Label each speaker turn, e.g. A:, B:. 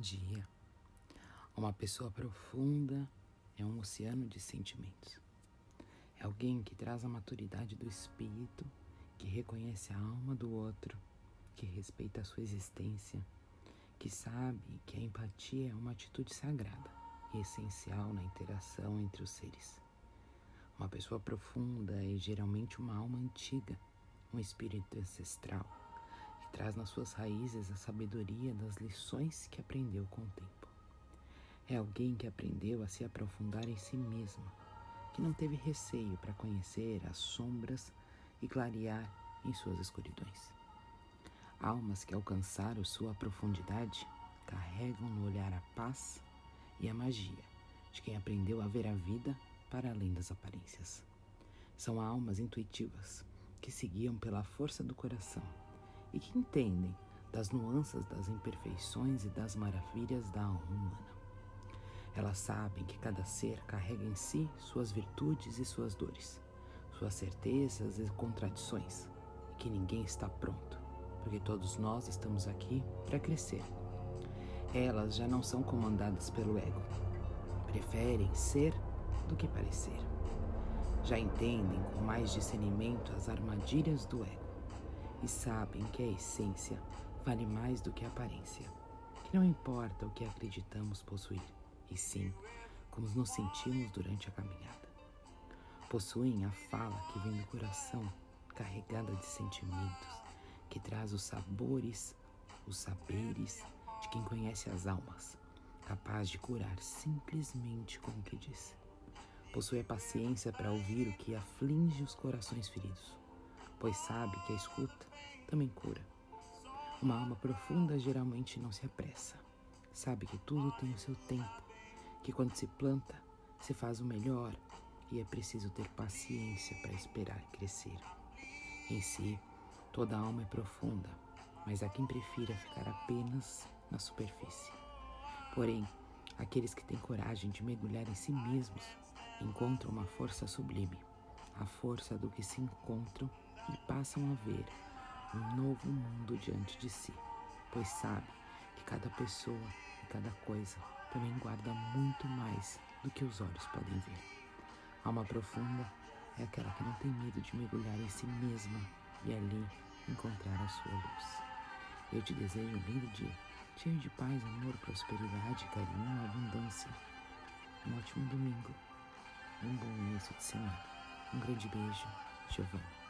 A: dia. Uma pessoa profunda é um oceano de sentimentos. É alguém que traz a maturidade do espírito, que reconhece a alma do outro, que respeita a sua existência, que sabe que a empatia é uma atitude sagrada e essencial na interação entre os seres. Uma pessoa profunda é geralmente uma alma antiga, um espírito ancestral traz nas suas raízes a sabedoria das lições que aprendeu com o tempo. É alguém que aprendeu a se aprofundar em si mesma, que não teve receio para conhecer as sombras e clarear em suas escuridões. Almas que alcançaram sua profundidade carregam no olhar a paz e a magia de quem aprendeu a ver a vida para além das aparências. São almas intuitivas que se guiam pela força do coração e que entendem das nuances das imperfeições e das maravilhas da alma humana. Elas sabem que cada ser carrega em si suas virtudes e suas dores, suas certezas e contradições, e que ninguém está pronto, porque todos nós estamos aqui para crescer. Elas já não são comandadas pelo ego, preferem ser do que parecer. Já entendem com mais discernimento as armadilhas do ego e sabem que a essência vale mais do que a aparência, que não importa o que acreditamos possuir, e sim como nos sentimos durante a caminhada. Possuem a fala que vem do coração, carregada de sentimentos, que traz os sabores, os saberes de quem conhece as almas, capaz de curar simplesmente com o que diz. Possui a paciência para ouvir o que aflige os corações feridos pois sabe que a escuta também cura. Uma alma profunda geralmente não se apressa. Sabe que tudo tem o seu tempo, que quando se planta, se faz o melhor e é preciso ter paciência para esperar crescer. Em si, toda alma é profunda, mas há quem prefira ficar apenas na superfície. Porém, aqueles que têm coragem de mergulhar em si mesmos encontram uma força sublime, a força do que se encontram e passam a ver um novo mundo diante de si, pois sabe que cada pessoa e cada coisa também guarda muito mais do que os olhos podem ver. Alma profunda é aquela que não tem medo de mergulhar em si mesma e ali encontrar a sua luz. Eu te desejo um lindo dia, cheio de paz, amor, prosperidade, carinho, abundância. Um ótimo domingo, um bom início de semana. Um grande beijo, Giovanna.